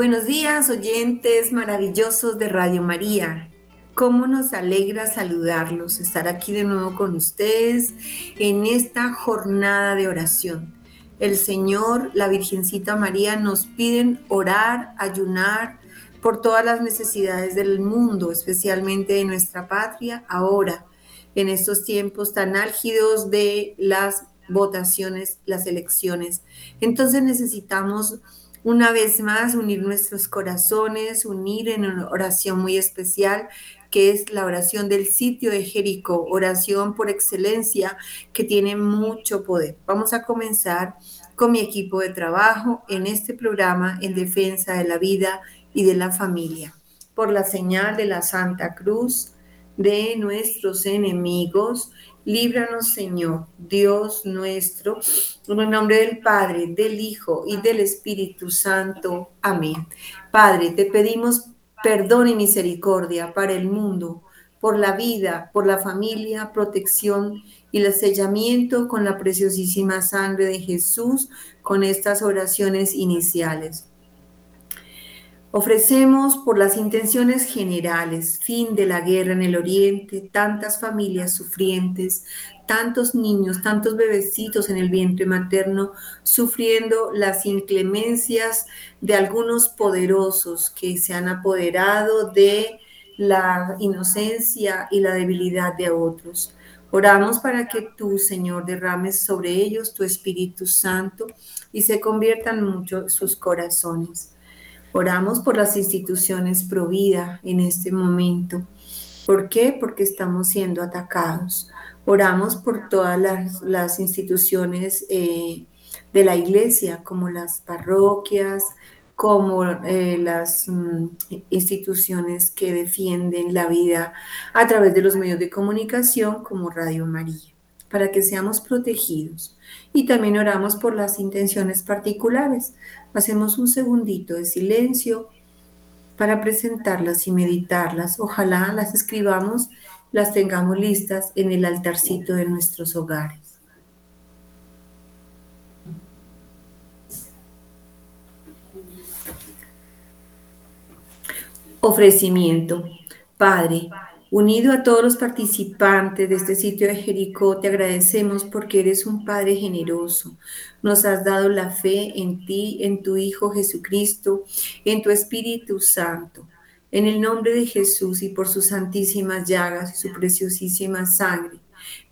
buenos días, oyentes maravillosos de Radio María. Cómo nos alegra saludarlos, estar aquí de nuevo con ustedes en esta jornada de oración. El Señor, la Virgencita María nos piden orar, ayunar por todas las necesidades del mundo, especialmente de nuestra patria, ahora, en estos tiempos tan álgidos de las votaciones, las elecciones. Entonces necesitamos una vez más unir nuestros corazones, unir en una oración muy especial que es la oración del sitio de Jericó, oración por excelencia que tiene mucho poder. Vamos a comenzar con mi equipo de trabajo en este programa en defensa de la vida y de la familia. Por la señal de la Santa Cruz de nuestros enemigos, Líbranos, Señor, Dios nuestro, en el nombre del Padre, del Hijo y del Espíritu Santo. Amén. Padre, te pedimos perdón y misericordia para el mundo, por la vida, por la familia, protección y el sellamiento con la preciosísima sangre de Jesús con estas oraciones iniciales. Ofrecemos por las intenciones generales, fin de la guerra en el oriente, tantas familias sufrientes, tantos niños, tantos bebecitos en el vientre materno, sufriendo las inclemencias de algunos poderosos que se han apoderado de la inocencia y la debilidad de otros. Oramos para que tú, Señor, derrames sobre ellos tu Espíritu Santo y se conviertan mucho sus corazones. Oramos por las instituciones pro vida en este momento. ¿Por qué? Porque estamos siendo atacados. Oramos por todas las, instituciones eh, de la iglesia, como las parroquias, como eh, las mm, instituciones que defienden la vida a través de los medios de comunicación, como Radio María, para que seamos protegidos. Y también oramos por las intenciones particulares, Hacemos un segundito de silencio para presentarlas y meditarlas. Ojalá las escribamos, las tengamos listas en el altarcito de nuestros hogares. Ofrecimiento. Padre, Unido a todos los participantes de este sitio de Jericó, te agradecemos porque eres un Padre generoso. Nos has dado la fe en ti, en tu Hijo Jesucristo, en tu Espíritu Santo. En el nombre de Jesús y por sus santísimas llagas y su preciosísima sangre,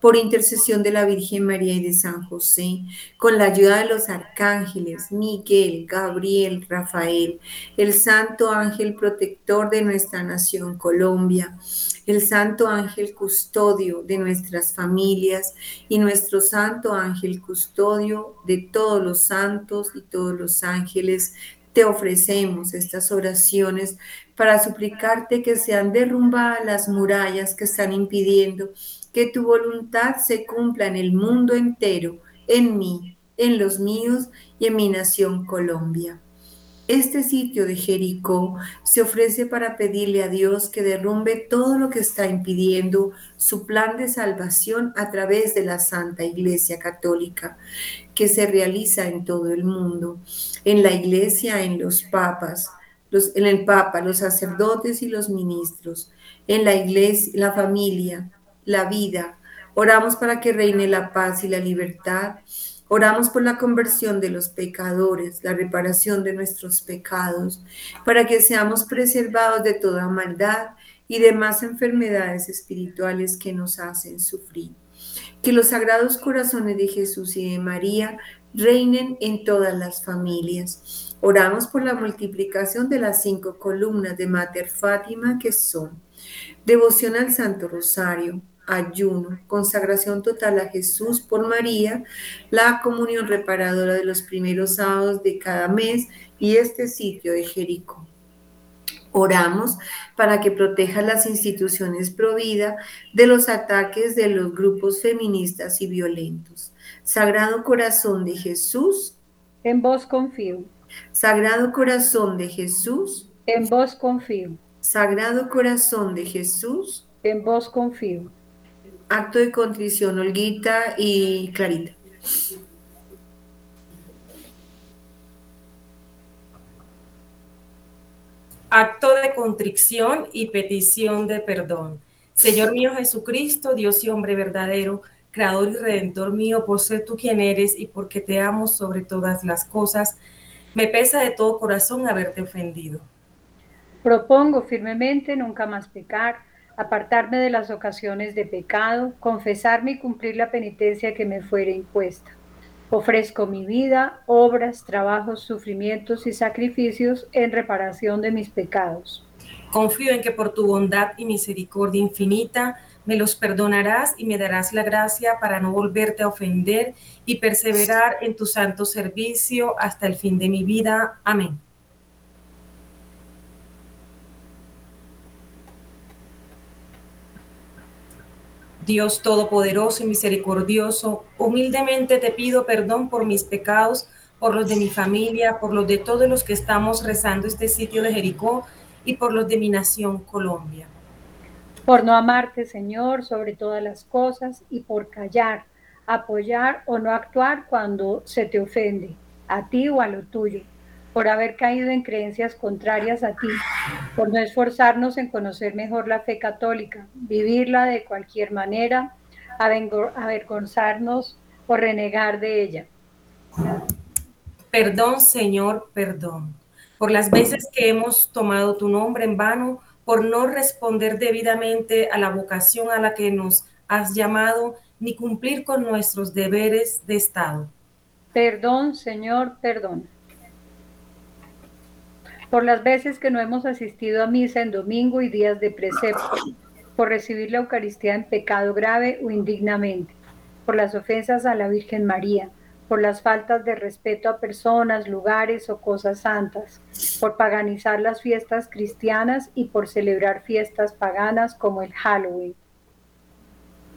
por intercesión de la Virgen María y de San José, con la ayuda de los arcángeles Miguel, Gabriel, Rafael, el Santo Ángel protector de nuestra nación Colombia, el Santo Ángel custodio de nuestras familias y nuestro Santo Ángel custodio de todos los santos y todos los ángeles. Te ofrecemos estas oraciones para suplicarte que sean derrumbadas las murallas que están impidiendo que tu voluntad se cumpla en el mundo entero, en mí, en los míos y en mi nación Colombia. Este sitio de Jericó se ofrece para pedirle a Dios que derrumbe todo lo que está impidiendo su plan de salvación a través de la Santa Iglesia Católica, que se realiza en todo el mundo, en la Iglesia, en los papas, en el Papa, los sacerdotes y los ministros, en la Iglesia, la familia, la vida. Oramos para que reine la paz y la libertad Oramos por la conversión de los pecadores, la reparación de nuestros pecados, para que seamos preservados de toda maldad y demás enfermedades espirituales que nos hacen sufrir. Que los sagrados corazones de Jesús y de María reinen en todas las familias. Oramos por la multiplicación de las cinco columnas de Mater Fátima que son devoción al Santo Rosario, ayuno, consagración total a Jesús por María, la comunión reparadora de los primeros sábados de cada mes y este sitio de Jericó. Oramos para que proteja las instituciones provida de los ataques de los grupos feministas y violentos. Sagrado Corazón de Jesús. En vos confío. Sagrado Corazón de Jesús. En vos confío. Sagrado Corazón de Jesús. En vos confío acto de contrición, Olguita y Clarita. acto de contrición y petición de perdón. Señor mío Jesucristo, Dios y hombre verdadero, Creador y Redentor mío, por ser tú quien eres y porque te amo sobre todas las cosas, me pesa de todo corazón haberte ofendido. Propongo firmemente nunca más pecar, apartarme de las ocasiones de pecado, confesarme y cumplir la penitencia que me fuere impuesta. Ofrezco mi vida, obras, trabajos, sufrimientos y sacrificios en reparación de mis pecados. Confío en que por tu bondad y misericordia infinita me los perdonarás y me darás la gracia para no volverte a ofender y perseverar en tu santo servicio hasta el fin de mi vida. Amén. Dios Todopoderoso y Misericordioso, humildemente te pido perdón por mis pecados, por los de mi familia, por los de todos los que estamos rezando este sitio de Jericó y por los de mi nación Colombia. Por no amarte, Señor, sobre todas las cosas y por callar, apoyar o no actuar cuando se te ofende, a ti o a lo tuyo por haber caído en creencias contrarias a ti, por no esforzarnos en conocer mejor la fe católica, vivirla de cualquier manera, avergonzarnos o renegar de ella. Perdón, Señor, perdón, por las veces que hemos tomado tu nombre en vano, por no responder debidamente a la vocación a la que nos has llamado, ni cumplir con nuestros deberes de Estado. Perdón, Señor, perdón por las veces que no hemos asistido a misa en domingo y días de precepto, por recibir la Eucaristía en pecado grave o indignamente, por las ofensas a la Virgen María, por las faltas de respeto a personas, lugares o cosas santas, por paganizar las fiestas cristianas y por celebrar fiestas paganas como el Halloween.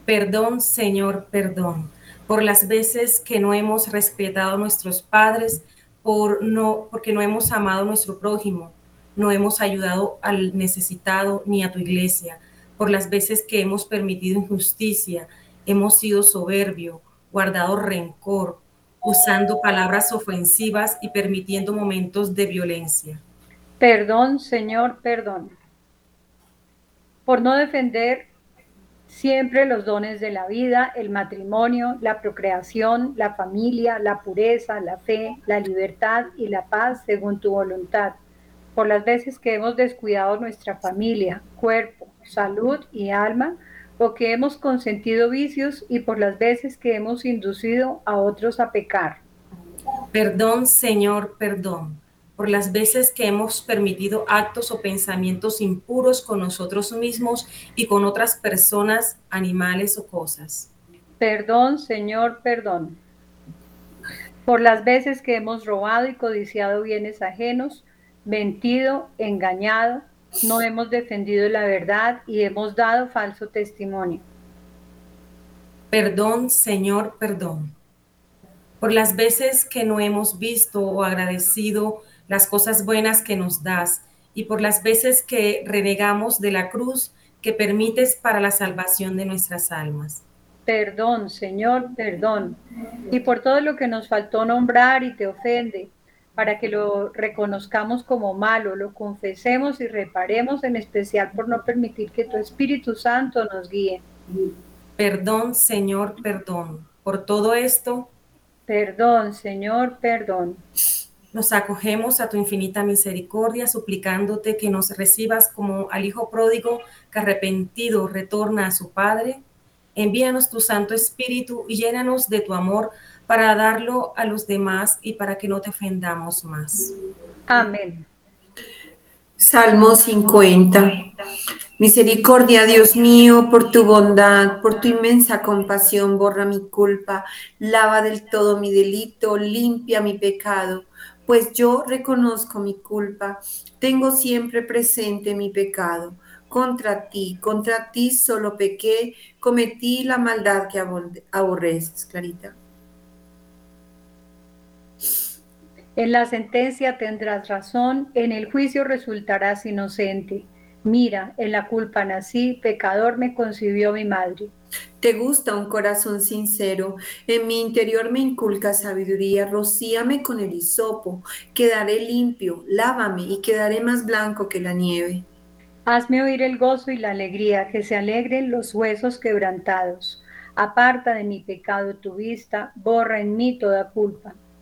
Perdón, Señor, perdón, por las veces que no hemos respetado a nuestros padres, por no, porque no hemos amado a nuestro prójimo, no hemos ayudado al necesitado ni a tu iglesia, por las veces que hemos permitido injusticia, hemos sido soberbio, guardado rencor, usando palabras ofensivas y permitiendo momentos de violencia. Perdón, Señor, perdón. Por no defender siempre los dones de la vida, el matrimonio, la procreación, la familia, la pureza, la fe, la libertad y la paz según tu voluntad. Por las veces que hemos descuidado nuestra familia, cuerpo, salud y alma, o que hemos consentido vicios y por las veces que hemos inducido a otros a pecar. Perdón, Señor, perdón por las veces que hemos permitido actos o pensamientos impuros con nosotros mismos y con otras personas, animales o cosas. Perdón, Señor, perdón. Por las veces que hemos robado y codiciado bienes ajenos, mentido, engañado, no hemos defendido la verdad y hemos dado falso testimonio. Perdón, Señor, perdón. Por las veces que no hemos visto o agradecido las cosas buenas que nos das y por las veces que renegamos de la cruz que permites para la salvación de nuestras almas. Perdón, Señor, perdón. Y por todo lo que nos faltó nombrar y te ofende, para que lo reconozcamos como malo, lo confesemos y reparemos, en especial por no permitir que tu Espíritu Santo nos guíe. Perdón, Señor, perdón. Por todo esto. Perdón, Señor, perdón. Nos acogemos a tu infinita misericordia, suplicándote que nos recibas como al Hijo pródigo que arrepentido retorna a su Padre. Envíanos tu Santo Espíritu y llénanos de tu amor para darlo a los demás y para que no te ofendamos más. Amén. Salmo 50. Misericordia, Dios mío, por tu bondad, por tu inmensa compasión, borra mi culpa, lava del todo mi delito, limpia mi pecado pues yo reconozco mi culpa, tengo siempre presente mi pecado. Contra ti, contra ti solo pequé, cometí la maldad que aborreces, Clarita. En la sentencia tendrás razón, en el juicio resultarás inocente. Mira, en la culpa nací, pecador me concibió mi madre. Te gusta un corazón sincero, en mi interior me inculca sabiduría, rocíame con el hisopo, quedaré limpio, lávame y quedaré más blanco que la nieve. Hazme oír el gozo y la alegría, que se alegren los huesos quebrantados. Aparta de mi pecado tu vista, borra en mí toda culpa.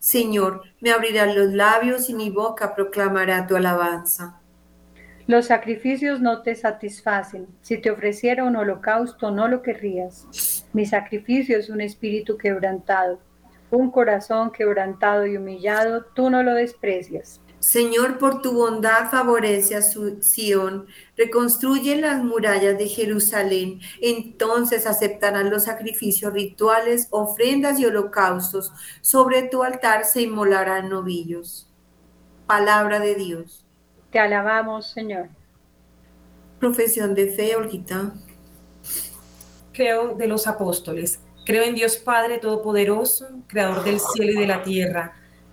Señor, me abrirán los labios y mi boca proclamará tu alabanza. Los sacrificios no te satisfacen. Si te ofreciera un holocausto, no lo querrías. Mi sacrificio es un espíritu quebrantado, un corazón quebrantado y humillado, tú no lo desprecias. Señor, por tu bondad favorece a su Sión, reconstruye las murallas de Jerusalén, entonces aceptarán los sacrificios rituales, ofrendas y holocaustos, sobre tu altar se inmolarán novillos. Palabra de Dios. Te alabamos, Señor. Profesión de fe, Olguita. Creo de los apóstoles. Creo en Dios Padre Todopoderoso, Creador del cielo y de la tierra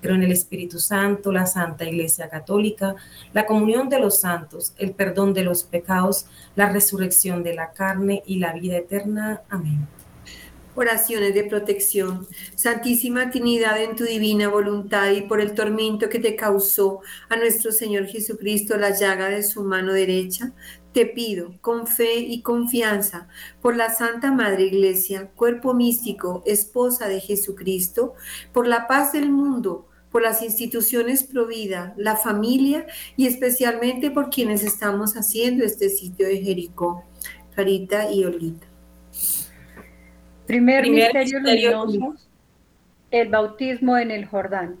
Creo en el Espíritu Santo, la Santa Iglesia Católica, la comunión de los santos, el perdón de los pecados, la resurrección de la carne y la vida eterna. Amén. Oraciones de protección. Santísima Trinidad, en tu divina voluntad y por el tormento que te causó a nuestro Señor Jesucristo la llaga de su mano derecha, te pido, con fe y confianza, por la Santa Madre Iglesia, cuerpo místico, esposa de Jesucristo, por la paz del mundo, por las instituciones Provida, la familia y especialmente por quienes estamos haciendo este sitio de Jericó, Carita y Olita. Primer, misterio, luminoso, el bautismo en el Jordán.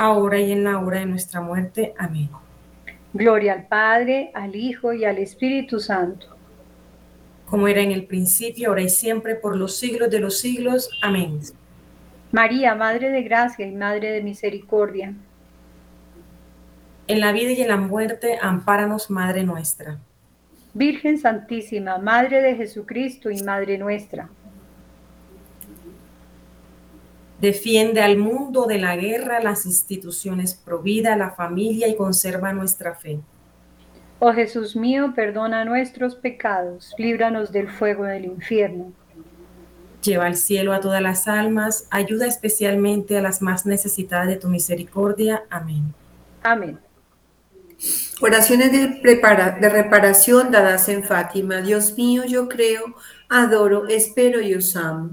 ahora y en la hora de nuestra muerte. Amén. Gloria al Padre, al Hijo y al Espíritu Santo. Como era en el principio, ahora y siempre, por los siglos de los siglos. Amén. María, Madre de Gracia y Madre de Misericordia. En la vida y en la muerte, ampáranos, Madre nuestra. Virgen Santísima, Madre de Jesucristo y Madre nuestra. Defiende al mundo de la guerra, las instituciones provida, la familia y conserva nuestra fe. Oh Jesús mío, perdona nuestros pecados, líbranos del fuego del infierno. Lleva al cielo a todas las almas, ayuda especialmente a las más necesitadas de tu misericordia. Amén. Amén. Oraciones de, de reparación dadas en Fátima. Dios mío, yo creo, adoro, espero y os amo.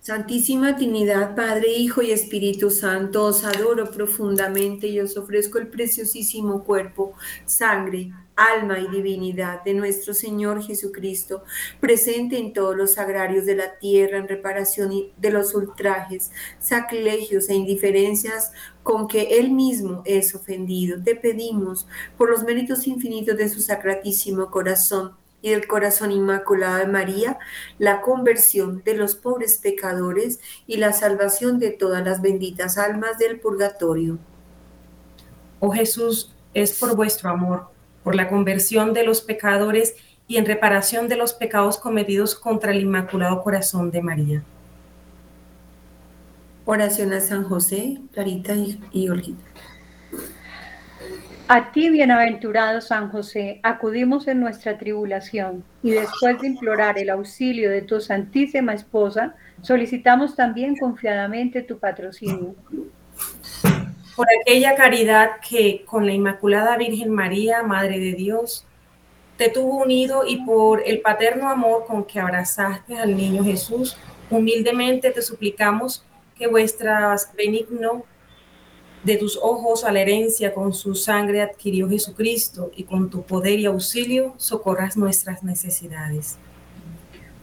Santísima Trinidad, Padre, Hijo y Espíritu Santo, os adoro profundamente y os ofrezco el preciosísimo cuerpo, sangre, alma y divinidad de nuestro Señor Jesucristo, presente en todos los agrarios de la tierra en reparación de los ultrajes, sacrilegios e indiferencias con que Él mismo es ofendido. Te pedimos, por los méritos infinitos de su sacratísimo corazón, y del corazón inmaculado de María, la conversión de los pobres pecadores y la salvación de todas las benditas almas del purgatorio. Oh Jesús, es por vuestro amor, por la conversión de los pecadores y en reparación de los pecados cometidos contra el Inmaculado Corazón de María. Oración a San José, Clarita y, y Olguita. A ti, bienaventurado San José, acudimos en nuestra tribulación y después de implorar el auxilio de tu Santísima Esposa, solicitamos también confiadamente tu patrocinio. Por aquella caridad que con la Inmaculada Virgen María, Madre de Dios, te tuvo unido y por el paterno amor con que abrazaste al niño Jesús, humildemente te suplicamos que vuestras benigno de tus ojos a la herencia con su sangre adquirió Jesucristo y con tu poder y auxilio socorras nuestras necesidades.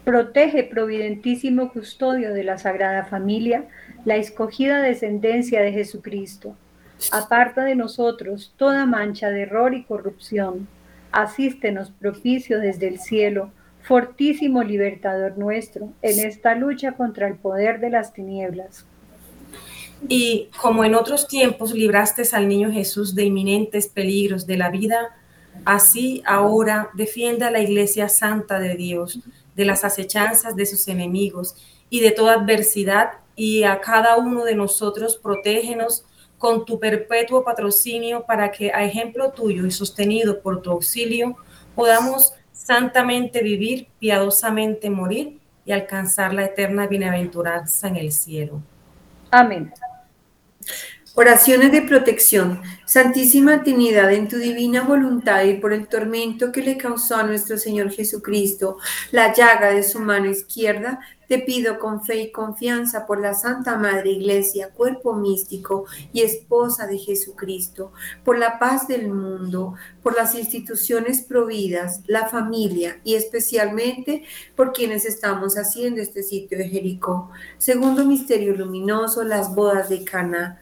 Protege, providentísimo custodio de la Sagrada Familia, la escogida descendencia de Jesucristo. Aparta de nosotros toda mancha de error y corrupción. Asístenos propicio desde el cielo, fortísimo libertador nuestro, en esta lucha contra el poder de las tinieblas y como en otros tiempos libraste al niño Jesús de inminentes peligros de la vida, así ahora defienda a la iglesia santa de Dios de las acechanzas de sus enemigos y de toda adversidad y a cada uno de nosotros protégenos con tu perpetuo patrocinio para que a ejemplo tuyo y sostenido por tu auxilio podamos santamente vivir, piadosamente morir y alcanzar la eterna bienaventuranza en el cielo. Amén. Oraciones de protección. Santísima Trinidad, en tu divina voluntad y por el tormento que le causó a nuestro Señor Jesucristo la llaga de su mano izquierda, te pido con fe y confianza por la Santa Madre Iglesia, cuerpo místico y esposa de Jesucristo, por la paz del mundo, por las instituciones providas, la familia y especialmente por quienes estamos haciendo este sitio de Jericó. Segundo misterio luminoso, las bodas de Cana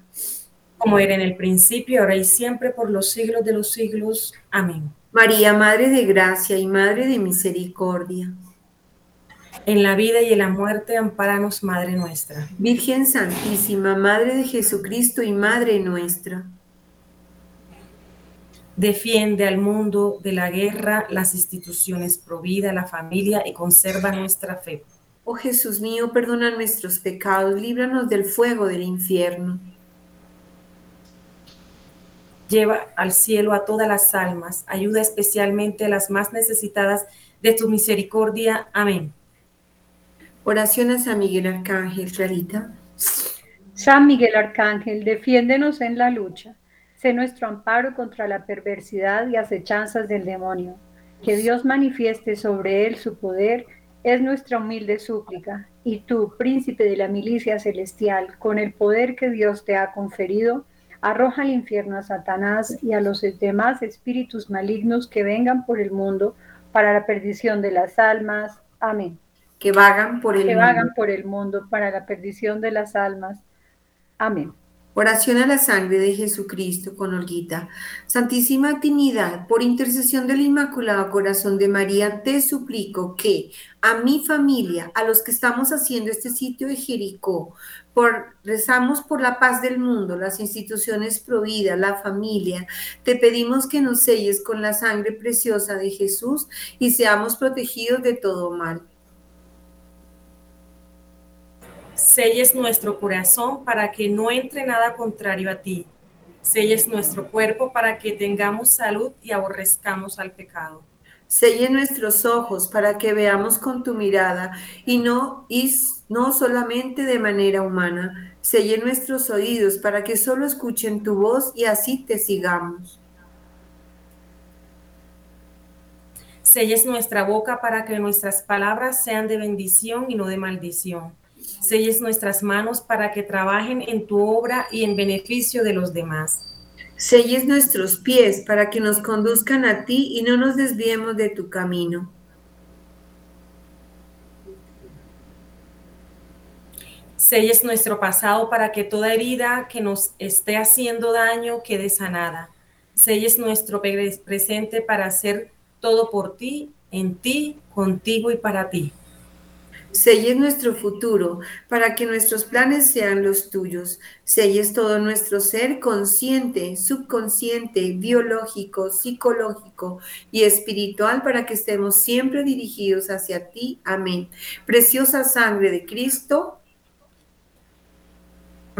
como era en el principio, ahora y siempre, por los siglos de los siglos. Amén. María, Madre de Gracia y Madre de Misericordia. En la vida y en la muerte, amparanos, Madre nuestra. Virgen Santísima, Madre de Jesucristo y Madre nuestra. Defiende al mundo de la guerra, las instituciones, provida la familia y conserva nuestra fe. Oh Jesús mío, perdona nuestros pecados, líbranos del fuego del infierno Lleva al cielo a todas las almas, ayuda especialmente a las más necesitadas de tu misericordia. Amén. Oración a San Miguel Arcángel, Clarita. San Miguel Arcángel, defiéndenos en la lucha. Sé nuestro amparo contra la perversidad y acechanzas del demonio. Que Dios manifieste sobre él su poder es nuestra humilde súplica. Y tú, príncipe de la milicia celestial, con el poder que Dios te ha conferido, arroja al infierno a Satanás y a los demás espíritus malignos que vengan por el mundo para la perdición de las almas. Amén. Que vagan por el que vagan por el mundo para la perdición de las almas. Amén. Oración a la sangre de Jesucristo con Olguita. Santísima Trinidad, por intercesión del Inmaculado Corazón de María, te suplico que a mi familia, a los que estamos haciendo este sitio de Jericó, por, rezamos por la paz del mundo, las instituciones providas, la familia, te pedimos que nos selles con la sangre preciosa de Jesús y seamos protegidos de todo mal Selles nuestro corazón para que no entre nada contrario a ti. Selles nuestro cuerpo para que tengamos salud y aborrezcamos al pecado. Selle nuestros ojos para que veamos con tu mirada y no, y no solamente de manera humana. Selle nuestros oídos para que solo escuchen tu voz y así te sigamos. Selles nuestra boca para que nuestras palabras sean de bendición y no de maldición selles nuestras manos para que trabajen en tu obra y en beneficio de los demás. Selles nuestros pies para que nos conduzcan a ti y no nos desviemos de tu camino. Selles nuestro pasado para que toda herida que nos esté haciendo daño quede sanada. Selles nuestro presente para hacer todo por ti, en ti, contigo y para ti. Selles nuestro futuro para que nuestros planes sean los tuyos. Selles todo nuestro ser consciente, subconsciente, biológico, psicológico y espiritual para que estemos siempre dirigidos hacia ti. Amén. Preciosa sangre de Cristo.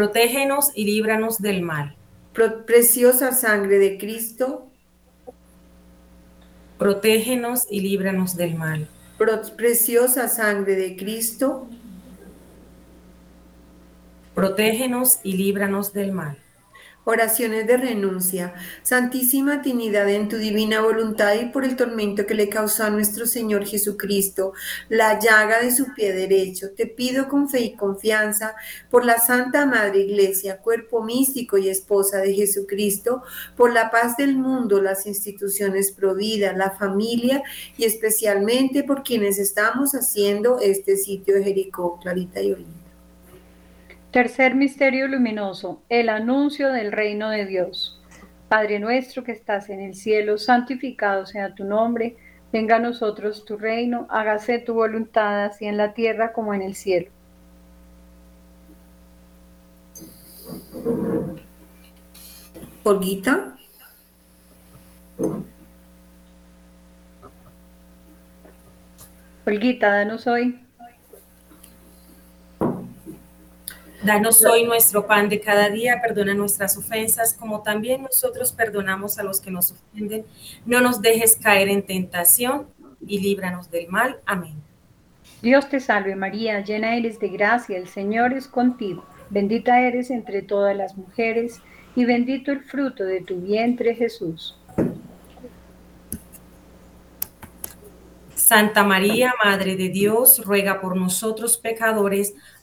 Protégenos y líbranos del mal. preciosa sangre de Cristo. Protégenos y líbranos del mal preciosa sangre de Cristo, protégenos y líbranos del mal. Oraciones de renuncia. Santísima Trinidad, en tu divina voluntad y por el tormento que le causó a nuestro Señor Jesucristo, la llaga de su pie derecho, te pido con fe y confianza por la Santa Madre Iglesia, cuerpo místico y esposa de Jesucristo, por la paz del mundo, las instituciones providas, la familia y especialmente por quienes estamos haciendo este sitio de Jericó, Clarita y Olina. Tercer misterio luminoso, el anuncio del reino de Dios. Padre nuestro que estás en el cielo, santificado sea tu nombre, venga a nosotros tu reino, hágase tu voluntad así en la tierra como en el cielo. Olguita. Olguita, danos hoy Danos hoy nuestro pan de cada día, perdona nuestras ofensas, como también nosotros perdonamos a los que nos ofenden. No nos dejes caer en tentación y líbranos del mal. Amén. Dios te salve María, llena eres de gracia, el Señor es contigo. Bendita eres entre todas las mujeres, y bendito el fruto de tu vientre, Jesús. Santa María, Madre de Dios, ruega por nosotros pecadores,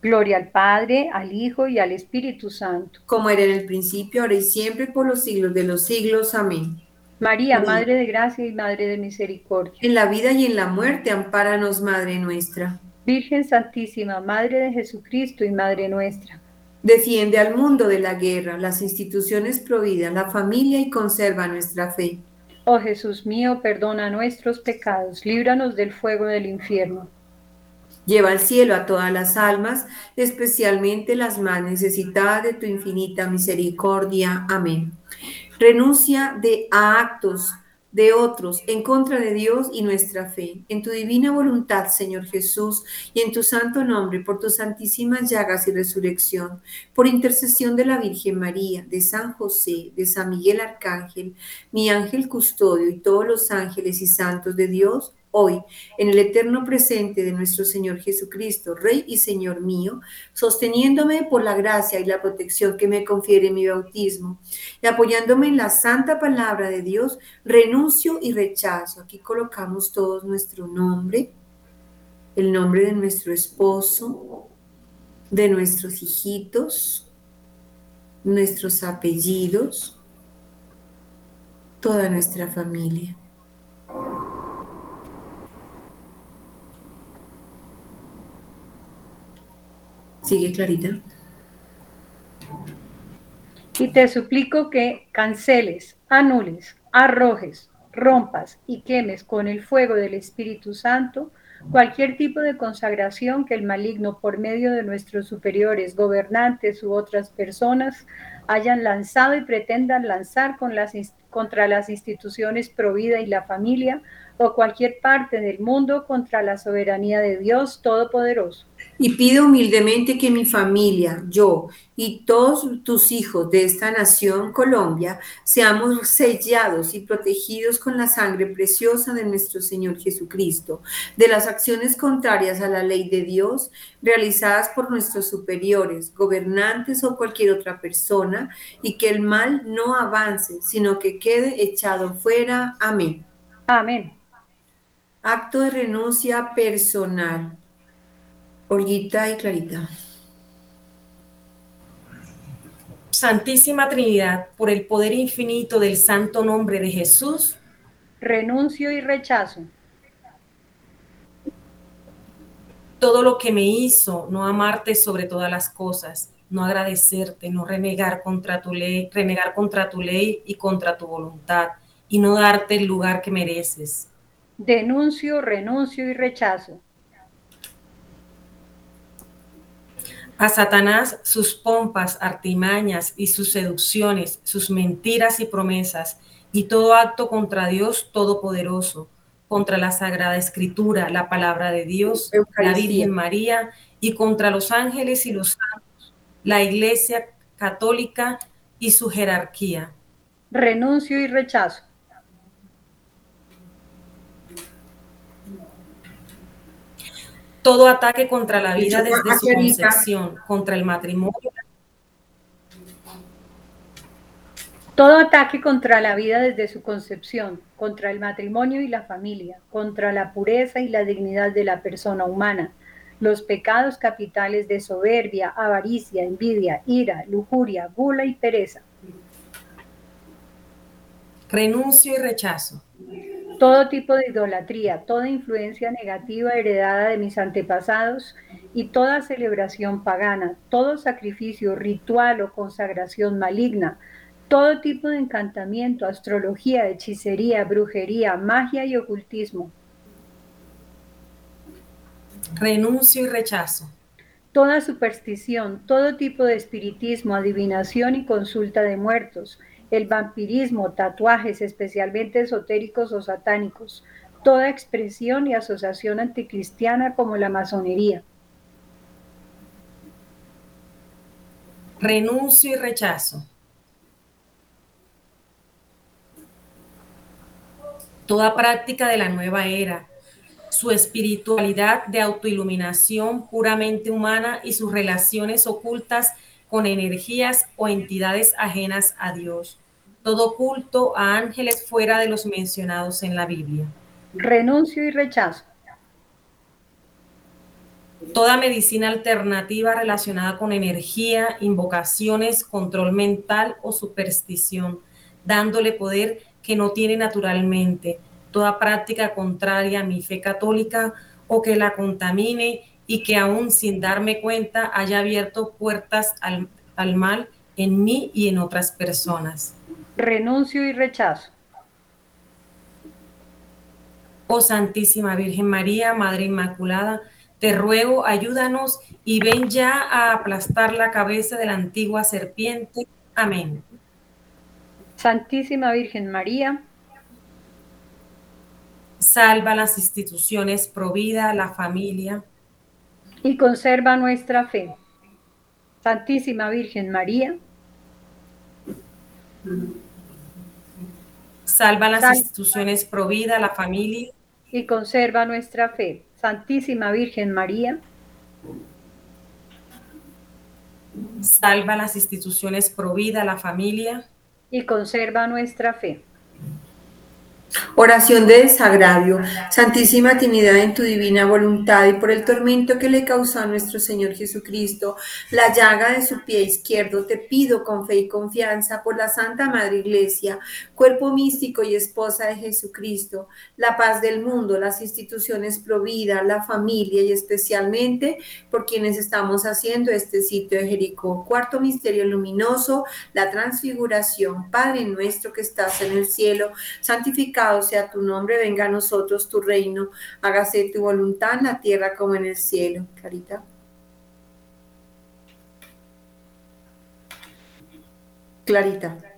Gloria al Padre, al Hijo y al Espíritu Santo. Como era en el principio, ahora y siempre, por los siglos de los siglos. Amén. María, Madre de Gracia y Madre de Misericordia. En la vida y en la muerte, ampáranos, Madre nuestra. Virgen Santísima, Madre de Jesucristo y Madre nuestra. Defiende al mundo de la guerra, las instituciones prohibidas, la familia y conserva nuestra fe. Oh Jesús mío, perdona nuestros pecados, líbranos del fuego del infierno Lleva al cielo a todas las almas, especialmente las más necesitadas de tu infinita misericordia. Amén. Renuncia de, a actos de otros en contra de Dios y nuestra fe. En tu divina voluntad, Señor Jesús, y en tu santo nombre, por tus santísimas llagas y resurrección, por intercesión de la Virgen María, de San José, de San Miguel Arcángel, mi ángel custodio y todos los ángeles y santos de Dios, hoy, en el eterno presente de nuestro Señor Jesucristo, Rey y Señor mío, sosteniéndome por la gracia y la protección que me confiere mi bautismo, y apoyándome en la santa palabra de Dios, renuncio y rechazo. Aquí colocamos todos nuestro nombre, el nombre de nuestro esposo, de nuestros hijitos, nuestros apellidos, toda nuestra familia. Sigue Clarita. Y te suplico que canceles, anules, arrojes, rompas y quemes con el fuego del Espíritu Santo cualquier tipo de consagración que el maligno por medio de nuestros superiores, gobernantes u otras personas hayan lanzado y pretendan lanzar con las, contra las instituciones Provida y la familia o cualquier parte del mundo contra la soberanía de Dios Todopoderoso. Y pido humildemente que mi familia, yo y todos tus hijos de esta nación, Colombia, seamos sellados y protegidos con la sangre preciosa de nuestro Señor Jesucristo, de las acciones contrarias a la ley de Dios realizadas por nuestros superiores, gobernantes o cualquier otra persona, y que el mal no avance, sino que quede echado fuera. Amén. Amén. Acto de renuncia personal. Olguita y Clarita. Santísima Trinidad, por el poder infinito del santo nombre de Jesús, renuncio y rechazo. Todo lo que me hizo no amarte sobre todas las cosas, no agradecerte, no renegar contra tu ley, renegar contra tu ley y contra tu voluntad, y no darte el lugar que mereces. Denuncio, renuncio y rechazo. A Satanás sus pompas, artimañas y sus seducciones, sus mentiras y promesas, y todo acto contra Dios Todopoderoso, contra la Sagrada Escritura, la palabra de Dios, la Virgen María, y contra los ángeles y los santos, la Iglesia católica y su jerarquía. Renuncio y rechazo. Todo ataque contra la vida desde su concepción, contra el matrimonio. Todo ataque contra la vida desde su concepción, contra el matrimonio y la familia, contra la pureza y la dignidad de la persona humana, los pecados capitales de soberbia, avaricia, envidia, ira, lujuria, gula y pereza. Renuncio y rechazo todo tipo de idolatría, toda influencia negativa heredada de mis antepasados y toda celebración pagana, todo sacrificio, ritual o consagración maligna, todo tipo de encantamiento, astrología, hechicería, brujería, magia y ocultismo. Renuncio y rechazo. Toda superstición, todo tipo de espiritismo, adivinación y consulta de muertos, el vampirismo, tatuajes, especialmente esotéricos o satánicos, toda expresión y asociación anticristiana como la masonería. Renuncio y rechazo. Toda práctica de la nueva era, su espiritualidad de autoiluminación puramente humana y sus relaciones ocultas con energías o entidades ajenas a Dios. Todo culto a ángeles fuera de los mencionados en la Biblia. Renuncio y rechazo. Toda medicina alternativa relacionada con energía, invocaciones, control mental o superstición, dándole poder que no tiene naturalmente. Toda práctica contraria a mi fe católica o que la contamine y que aún sin darme cuenta haya abierto puertas al, mal en mí y en otras personas. Renuncio y rechazo. Oh Santísima Virgen María, Madre Inmaculada, te ruego, ayúdanos y ven ya a aplastar la cabeza de la antigua serpiente. Amén. Santísima Virgen María, salva las instituciones provida, la familia, y conserva nuestra fe. Santísima Virgen María. Salva las instituciones provida, la familia. Y conserva nuestra fe. Santísima Virgen María. Salva las instituciones provida, la familia. Y conserva nuestra fe. Oración de desagravio. Santísima Trinidad, en tu divina voluntad y por el tormento que le causó a nuestro Señor Jesucristo, la llaga de su pie izquierdo, te pido con fe y confianza por la Santa Madre Iglesia, cuerpo místico y esposa de Jesucristo, la paz del mundo, las instituciones provida, la familia y especialmente por quienes estamos haciendo este sitio de Jericó. Cuarto misterio luminoso, la transfiguración. Padre nuestro que estás en el cielo, santificado sea tu nombre, venga a nosotros tu reino, hágase tu voluntad en la tierra como en el cielo. Clarita. Clarita.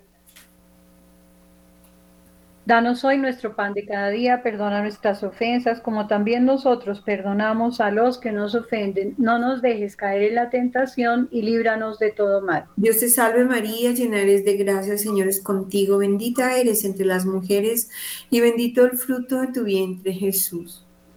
Danos hoy nuestro pan de cada día, perdona nuestras ofensas, como también nosotros perdonamos a los que nos ofenden. No nos dejes caer en la tentación y líbranos de todo mal. Dios te salve María, llena eres de gracia, Señor es contigo, bendita eres entre las mujeres y bendito el fruto de tu vientre Jesús.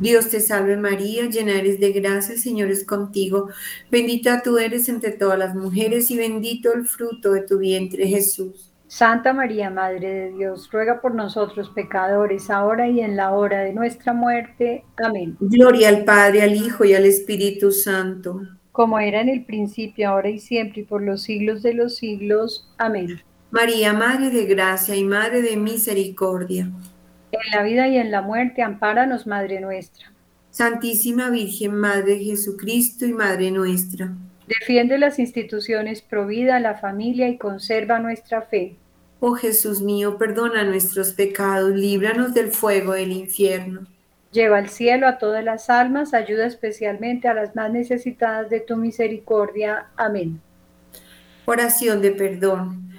Dios te salve María, llena eres de gracia, el Señor es contigo, bendita tú eres entre todas las mujeres y bendito el fruto de tu vientre Jesús. Santa María, Madre de Dios, ruega por nosotros pecadores, ahora y en la hora de nuestra muerte. Amén. Gloria al Padre, al Hijo y al Espíritu Santo. Como era en el principio, ahora y siempre, y por los siglos de los siglos. Amén. María, Madre de Gracia y Madre de Misericordia. En la vida y en la muerte, ampáranos, Madre nuestra. Santísima Virgen, Madre de Jesucristo y Madre nuestra. Defiende las instituciones provida, la familia y conserva nuestra fe. Oh Jesús mío, perdona nuestros pecados, líbranos del fuego del infierno. Lleva al cielo a todas las almas, ayuda especialmente a las más necesitadas de tu misericordia. Amén. Oración de perdón.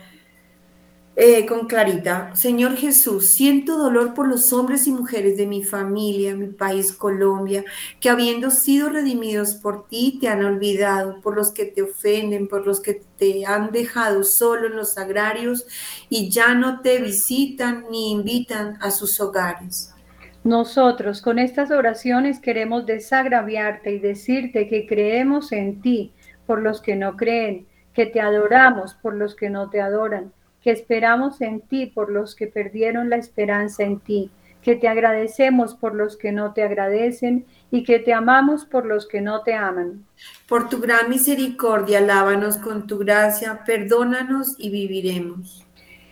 Eh, con Clarita, Señor Jesús, siento dolor por los hombres y mujeres de mi familia, mi país Colombia, que habiendo sido redimidos por ti, te han olvidado, por los que te ofenden, por los que te han dejado solo en los agrarios y ya no te visitan ni invitan a sus hogares. Nosotros con estas oraciones queremos desagraviarte y decirte que creemos en ti por los que no creen, que te adoramos por los que no te adoran que esperamos en ti por los que perdieron la esperanza en ti, que te agradecemos por los que no te agradecen y que te amamos por los que no te aman. Por tu gran misericordia, lávanos con tu gracia, perdónanos y viviremos.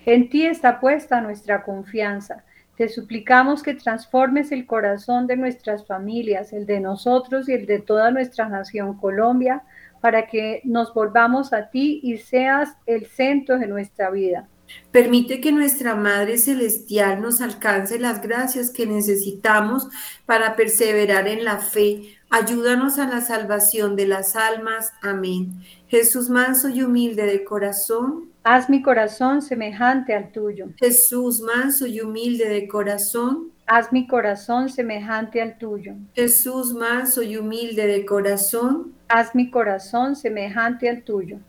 En ti está puesta nuestra confianza. Te suplicamos que transformes el corazón de nuestras familias, el de nosotros y el de toda nuestra nación Colombia, para que nos volvamos a ti y seas el centro de nuestra vida. Permite que nuestra Madre Celestial nos alcance las gracias que necesitamos para perseverar en la fe. Ayúdanos a la salvación de las almas. Amén. Jesús manso y humilde de corazón. Haz mi corazón semejante al tuyo. Jesús manso y humilde de corazón. Haz mi corazón semejante al tuyo. Jesús manso y humilde de corazón haz mi corazón semejante al tuyo.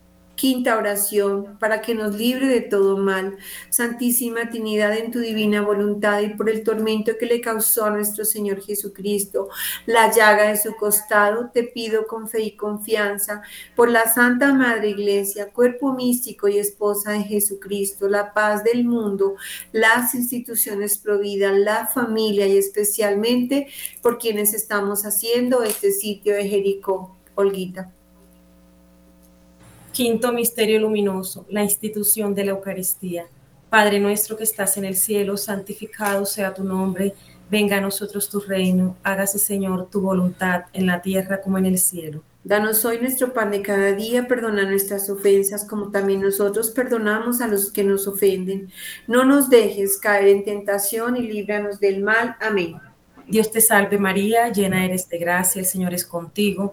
Quinta oración, para que nos libre de todo mal. Santísima Trinidad, en tu divina voluntad y por el tormento que le causó a nuestro Señor Jesucristo, la llaga de su costado, te pido con fe y confianza, por la Santa Madre Iglesia, cuerpo místico y esposa de Jesucristo, la paz del mundo, las instituciones providas, la familia y especialmente por quienes estamos haciendo este sitio de Jericó Olguita. Quinto misterio luminoso, la institución de la Eucaristía. Padre nuestro que estás en el cielo, santificado sea tu nombre, venga a nosotros tu reino, hágase Señor tu voluntad en la tierra como en el cielo. Danos hoy nuestro pan de cada día, perdona nuestras ofensas como también nosotros perdonamos a los que nos ofenden. No nos dejes caer en tentación y líbranos del mal. Amén. Dios te salve María, llena eres de gracia, el Señor es contigo.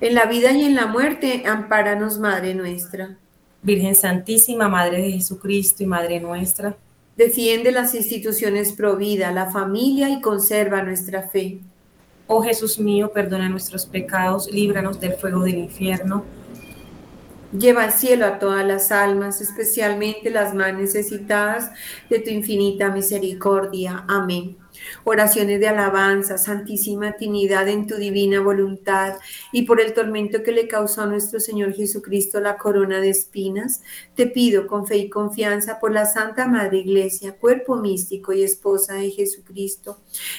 en la vida y en la muerte, ampáranos, Madre nuestra. Virgen Santísima, Madre de Jesucristo y Madre nuestra. Defiende las instituciones pro vida, la familia y conserva nuestra fe. Oh Jesús mío, perdona nuestros pecados, líbranos del fuego del infierno. Lleva al cielo a todas las almas, especialmente las más necesitadas de tu infinita misericordia. Amén. Oraciones de alabanza, Santísima Trinidad, en tu divina voluntad, y por el tormento que le causó a nuestro Señor Jesucristo la corona de espinas, te pido con fe y confianza por la Santa Madre Iglesia, cuerpo místico y esposa de Jesucristo,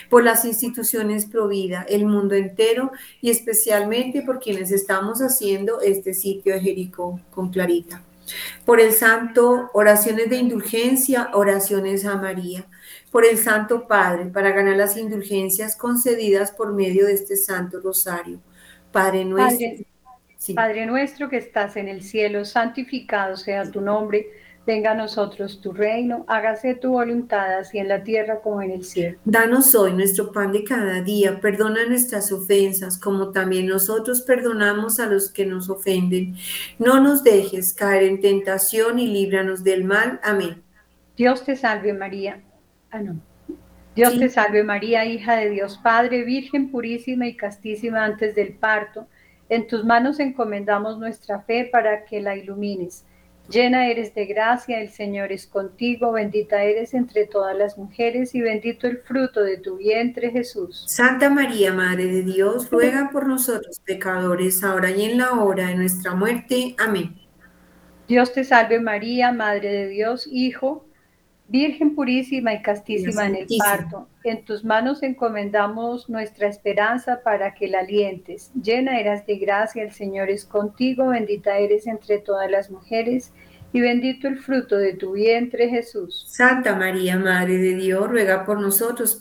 por las instituciones Provida, el mundo entero y especialmente por quienes estamos haciendo este sitio de Jericó con Clarita. Por el santo, oraciones de indulgencia, oraciones a María por el Santo Padre para ganar las indulgencias concedidas por medio de este Santo Rosario. Padre nuestro. Padre, nuestro que estás en el cielo, santificado sea tu nombre. Venga a nosotros tu reino, hágase tu voluntad, así en la tierra como en el cielo. Danos hoy nuestro pan de cada día, perdona nuestras ofensas, como también nosotros perdonamos a los que nos ofenden. No nos dejes caer en tentación y líbranos del mal. Amén. Dios te salve María Ah, Dios te salve María, hija de Dios Padre, Virgen purísima y castísima antes del parto. En tus manos encomendamos nuestra fe para que la ilumines. Llena eres de gracia, el Señor es contigo, bendita eres entre todas las mujeres y bendito el fruto de tu vientre Jesús. Santa María, Madre de Dios, ruega por nosotros pecadores, ahora y en la hora de nuestra muerte. Amén. Dios te salve María, Madre de Dios, Hijo Virgen purísima y castísima en el parto, en tus manos encomendamos nuestra esperanza para que la alientes. Llena eras de gracia, el Señor es contigo, bendita eres entre todas las mujeres y bendito el fruto de tu vientre, Jesús. Santa María, Madre de Dios, ruega por nosotros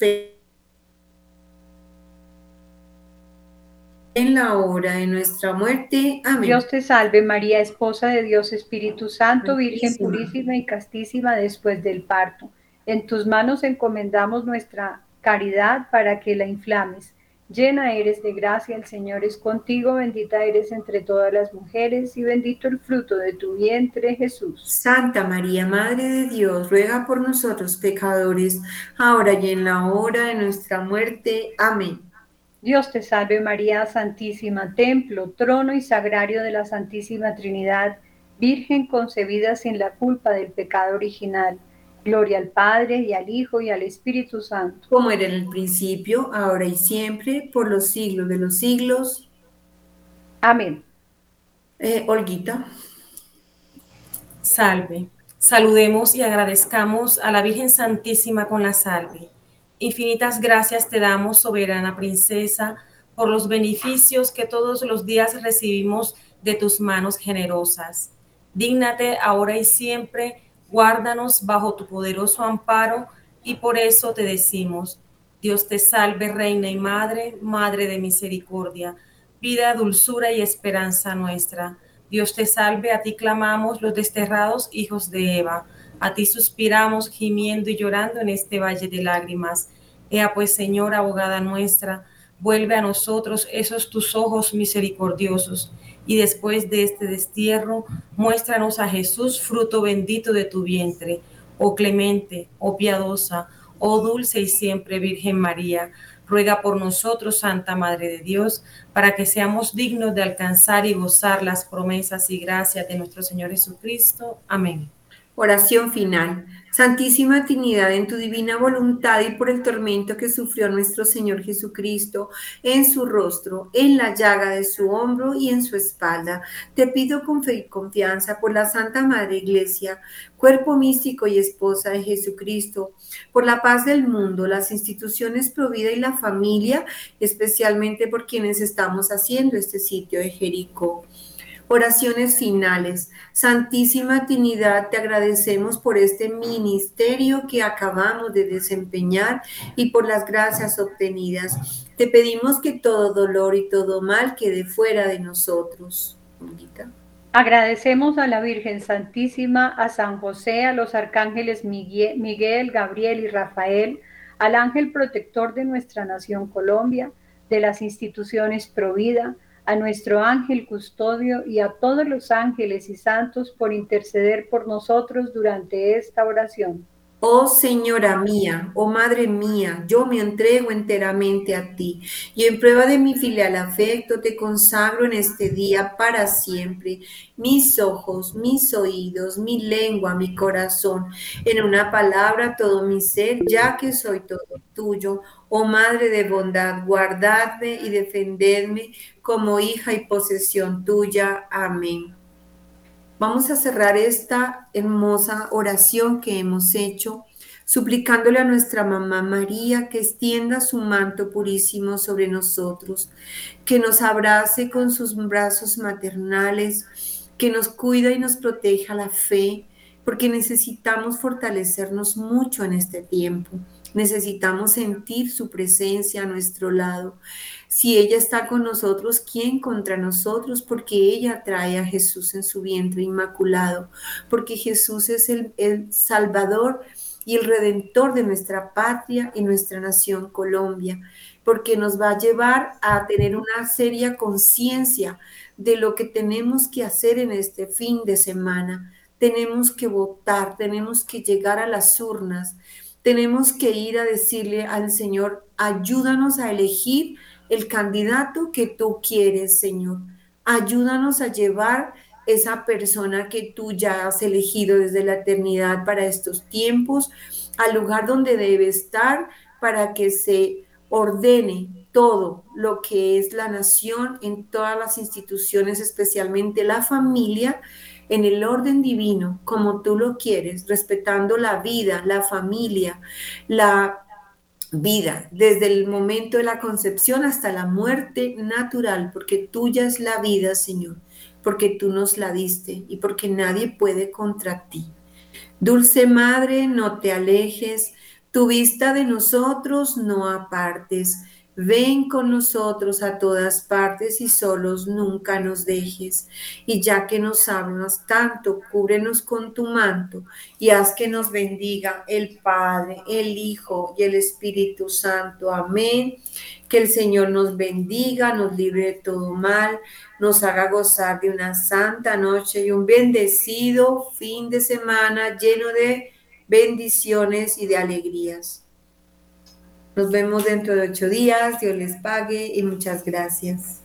en la hora de nuestra muerte. Amén. Dios te salve María, esposa de Dios Espíritu Santo, Virgen purísima y castísima después del parto. En tus manos encomendamos nuestra caridad para que la inflames. Llena eres de gracia, el Señor es contigo, bendita eres entre todas las mujeres y bendito el fruto de tu vientre, Jesús. Santa María, Madre de Dios, ruega por nosotros pecadores, ahora y en la hora de nuestra muerte. Amén. Dios te salve María Santísima, templo, trono y sagrario de la Santísima Trinidad, Virgen concebida sin la culpa del pecado original. Gloria al Padre y al Hijo y al Espíritu Santo. Como era en el principio, ahora y siempre, por los siglos de los siglos. Amén. Eh, Olguita. Salve. Saludemos y agradezcamos a la Virgen Santísima con la salve. Infinitas gracias te damos, soberana princesa, por los beneficios que todos los días recibimos de tus manos generosas. Dígnate ahora y siempre, guárdanos bajo tu poderoso amparo y por eso te decimos, Dios te salve, Reina y Madre, Madre de misericordia, vida, dulzura y esperanza nuestra. Dios te salve, a ti clamamos los desterrados hijos de Eva. A ti suspiramos, gimiendo y llorando en este valle de lágrimas. Ea pues, Señor, abogada nuestra, vuelve a nosotros esos tus ojos misericordiosos, y después de este destierro, muéstranos a Jesús, fruto bendito de tu vientre, oh clemente, oh piadosa, oh dulce y siempre Virgen María. Ruega por nosotros, Santa Madre de Dios, para que seamos dignos de alcanzar y gozar las promesas y gracias de nuestro Señor Jesucristo. Amén. Oración final. Santísima Trinidad, en tu divina voluntad y por el tormento que sufrió nuestro Señor Jesucristo en su rostro, en la llaga de su hombro y en su espalda, te pido con fe y confianza por la Santa Madre Iglesia, cuerpo místico y esposa de Jesucristo, por la paz del mundo, las instituciones provida y la familia, especialmente por quienes estamos haciendo este sitio de Jericó. Oraciones finales. Santísima Trinidad, te agradecemos por este ministerio que acabamos de desempeñar y por las gracias obtenidas. Te pedimos que todo dolor y todo mal quede fuera de nosotros. Agradecemos a la Virgen Santísima, a San José, a los arcángeles Miguel, Gabriel y Rafael, al ángel protector de nuestra nación Colombia, de las instituciones Provida, a nuestro ángel custodio y a todos los ángeles y santos por interceder por nosotros durante esta oración. Oh Señora mía, oh Madre mía, yo me entrego enteramente a ti y en prueba de mi filial afecto te consagro en este día para siempre mis ojos, mis oídos, mi lengua, mi corazón, en una palabra todo mi ser, ya que soy todo tuyo. Oh Madre de bondad, guardadme y defendedme como hija y posesión tuya. Amén. Vamos a cerrar esta hermosa oración que hemos hecho, suplicándole a nuestra mamá María que extienda su manto purísimo sobre nosotros, que nos abrace con sus brazos maternales, que nos cuida y nos proteja la fe, porque necesitamos fortalecernos mucho en este tiempo. Necesitamos sentir su presencia a nuestro lado. Si ella está con nosotros, ¿quién contra nosotros? Porque ella trae a Jesús en su vientre inmaculado, porque Jesús es el, el Salvador y el Redentor de nuestra patria y nuestra nación Colombia, porque nos va a llevar a tener una seria conciencia de lo que tenemos que hacer en este fin de semana. Tenemos que votar, tenemos que llegar a las urnas, tenemos que ir a decirle al Señor, ayúdanos a elegir el candidato que tú quieres, Señor. Ayúdanos a llevar esa persona que tú ya has elegido desde la eternidad para estos tiempos al lugar donde debe estar para que se ordene todo lo que es la nación en todas las instituciones, especialmente la familia, en el orden divino, como tú lo quieres, respetando la vida, la familia, la vida, desde el momento de la concepción hasta la muerte natural, porque tuya es la vida, Señor, porque tú nos la diste y porque nadie puede contra ti. Dulce Madre, no te alejes, tu vista de nosotros no apartes Ven con nosotros a todas partes y solos nunca nos dejes. Y ya que nos hablas tanto, cúbrenos con tu manto y haz que nos bendiga el Padre, el Hijo y el Espíritu Santo. Amén. Que el Señor nos bendiga, nos libre de todo mal, nos haga gozar de una santa noche y un bendecido fin de semana lleno de bendiciones y de alegrías. Nos vemos dentro de ocho días. Dios les pague y muchas gracias.